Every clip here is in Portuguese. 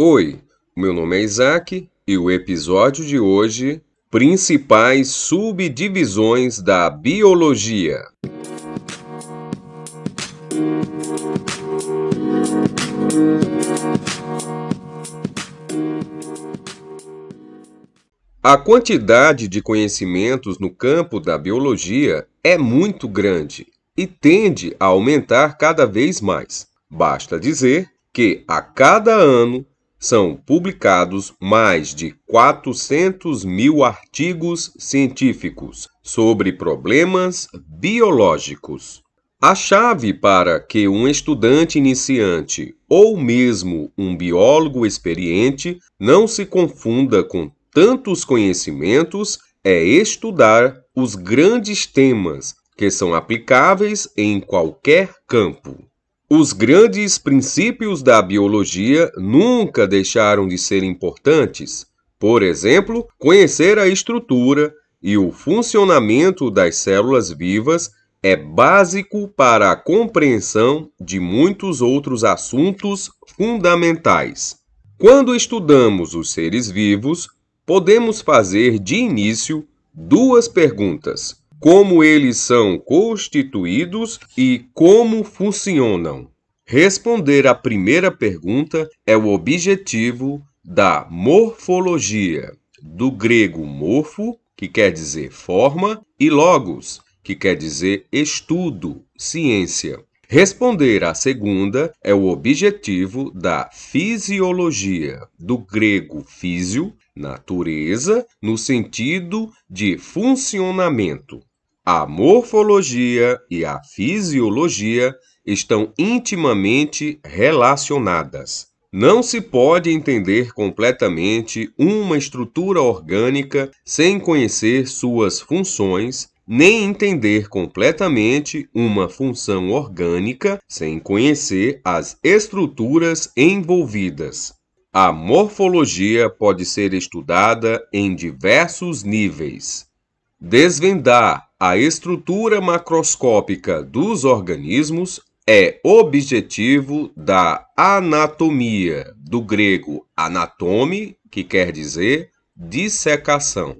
Oi, meu nome é Isaac e o episódio de hoje Principais subdivisões da biologia. A quantidade de conhecimentos no campo da biologia é muito grande e tende a aumentar cada vez mais. Basta dizer que a cada ano são publicados mais de 400 mil artigos científicos sobre problemas biológicos. A chave para que um estudante iniciante ou mesmo um biólogo experiente não se confunda com tantos conhecimentos é estudar os grandes temas que são aplicáveis em qualquer campo. Os grandes princípios da biologia nunca deixaram de ser importantes. Por exemplo, conhecer a estrutura e o funcionamento das células vivas é básico para a compreensão de muitos outros assuntos fundamentais. Quando estudamos os seres vivos, podemos fazer de início duas perguntas: como eles são constituídos e como funcionam. Responder à primeira pergunta é o objetivo da morfologia, do grego morfo, que quer dizer forma, e logos, que quer dizer estudo, ciência. Responder à segunda é o objetivo da fisiologia, do grego físio, natureza, no sentido de funcionamento. A morfologia e a fisiologia estão intimamente relacionadas. Não se pode entender completamente uma estrutura orgânica sem conhecer suas funções, nem entender completamente uma função orgânica sem conhecer as estruturas envolvidas. A morfologia pode ser estudada em diversos níveis. Desvendar a estrutura macroscópica dos organismos é objetivo da anatomia, do grego anatome, que quer dizer dissecação.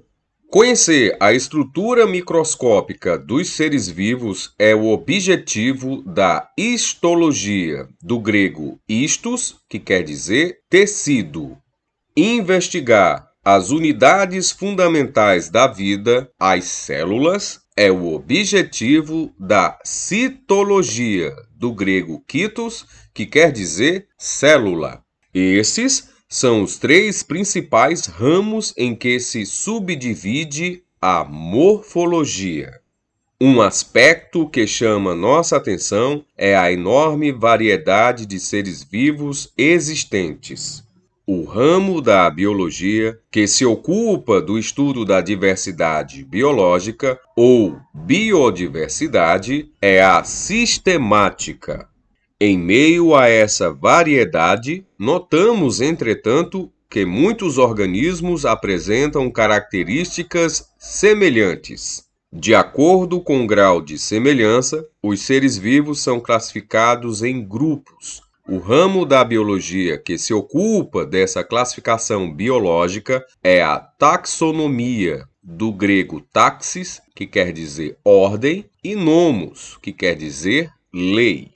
Conhecer a estrutura microscópica dos seres vivos é o objetivo da histologia, do grego histos, que quer dizer tecido. Investigar as unidades fundamentais da vida, as células, é o objetivo da citologia, do grego kitos, que quer dizer célula. Esses são os três principais ramos em que se subdivide a morfologia. Um aspecto que chama nossa atenção é a enorme variedade de seres vivos existentes o ramo da biologia que se ocupa do estudo da diversidade biológica ou biodiversidade é a sistemática. Em meio a essa variedade, notamos, entretanto, que muitos organismos apresentam características semelhantes. De acordo com o grau de semelhança, os seres vivos são classificados em grupos, o ramo da biologia que se ocupa dessa classificação biológica é a taxonomia, do grego taxis, que quer dizer ordem, e nomos, que quer dizer lei.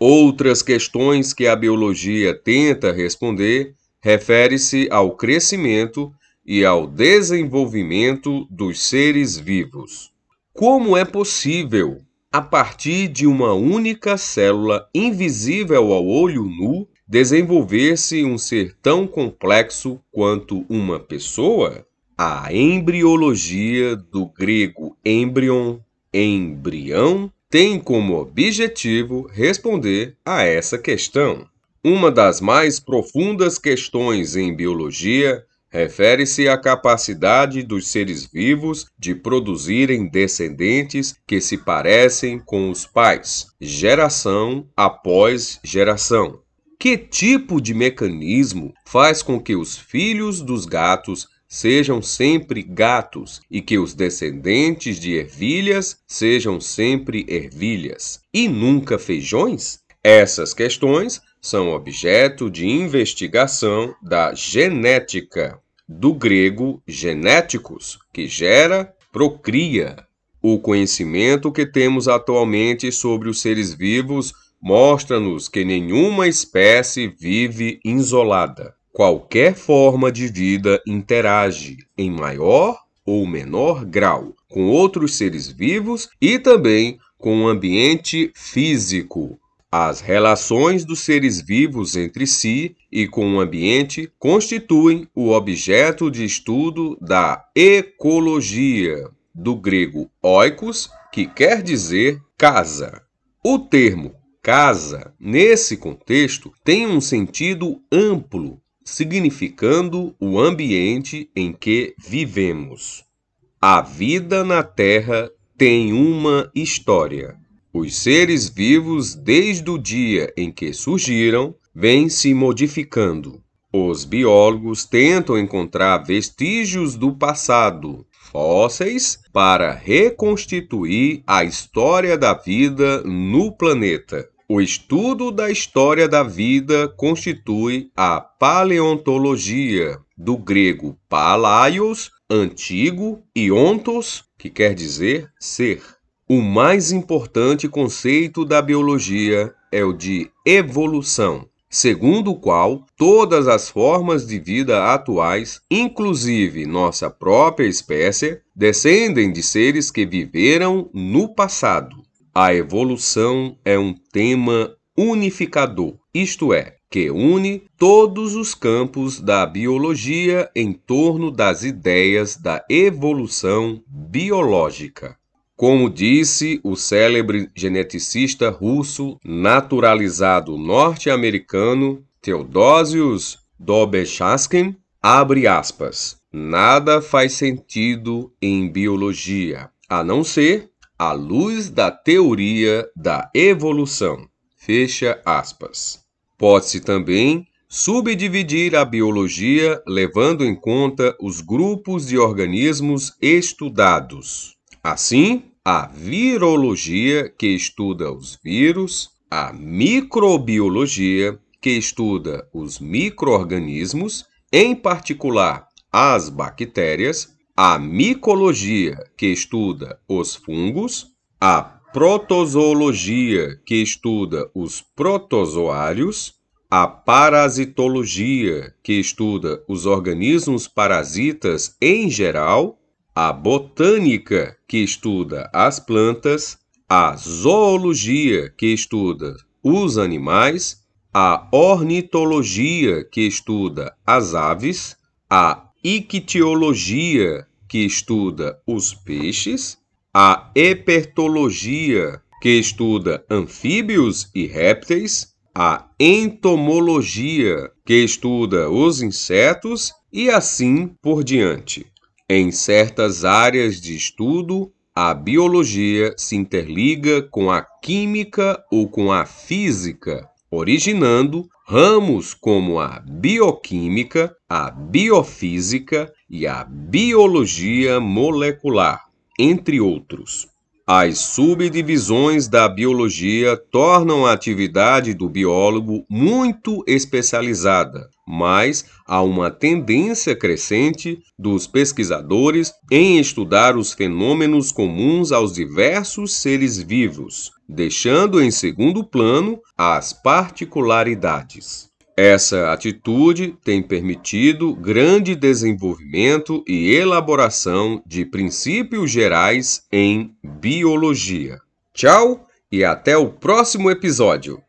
Outras questões que a biologia tenta responder refere-se ao crescimento e ao desenvolvimento dos seres vivos. Como é possível a partir de uma única célula invisível ao olho nu, desenvolver-se um ser tão complexo quanto uma pessoa? A embriologia, do grego embrion, embrião, tem como objetivo responder a essa questão. Uma das mais profundas questões em biologia refere-se à capacidade dos seres vivos de produzirem descendentes que se parecem com os pais, geração após geração. Que tipo de mecanismo faz com que os filhos dos gatos sejam sempre gatos e que os descendentes de ervilhas sejam sempre ervilhas e nunca feijões? Essas questões são objeto de investigação da genética, do grego genéticos, que gera, procria. O conhecimento que temos atualmente sobre os seres vivos mostra-nos que nenhuma espécie vive isolada. Qualquer forma de vida interage, em maior ou menor grau, com outros seres vivos e também com o ambiente físico. As relações dos seres vivos entre si e com o ambiente constituem o objeto de estudo da ecologia, do grego oikos, que quer dizer casa. O termo casa, nesse contexto, tem um sentido amplo, significando o ambiente em que vivemos. A vida na Terra tem uma história. Os seres vivos, desde o dia em que surgiram, vêm se modificando. Os biólogos tentam encontrar vestígios do passado, fósseis, para reconstituir a história da vida no planeta. O estudo da história da vida constitui a paleontologia, do grego palaios, antigo, e ontos, que quer dizer ser. O mais importante conceito da biologia é o de evolução, segundo o qual todas as formas de vida atuais, inclusive nossa própria espécie, descendem de seres que viveram no passado. A evolução é um tema unificador, isto é, que une todos os campos da biologia em torno das ideias da evolução biológica. Como disse o célebre geneticista russo naturalizado norte-americano Theodosius Dobzhansky, abre aspas, nada faz sentido em biologia, a não ser à luz da teoria da evolução. Fecha aspas. Pode-se também subdividir a biologia levando em conta os grupos de organismos estudados. Assim, a virologia, que estuda os vírus, a microbiologia, que estuda os microorganismos, em particular as bactérias, a micologia, que estuda os fungos, a protozoologia, que estuda os protozoários, a parasitologia, que estuda os organismos parasitas em geral, a botânica, que estuda as plantas, a zoologia, que estuda os animais, a ornitologia, que estuda as aves, a ictiologia, que estuda os peixes, a herpetologia, que estuda anfíbios e répteis, a entomologia, que estuda os insetos, e assim por diante. Em certas áreas de estudo, a biologia se interliga com a química ou com a física, originando ramos como a bioquímica, a biofísica e a biologia molecular entre outros. As subdivisões da biologia tornam a atividade do biólogo muito especializada, mas há uma tendência crescente dos pesquisadores em estudar os fenômenos comuns aos diversos seres vivos, deixando em segundo plano as particularidades. Essa atitude tem permitido grande desenvolvimento e elaboração de princípios gerais em biologia. Tchau e até o próximo episódio!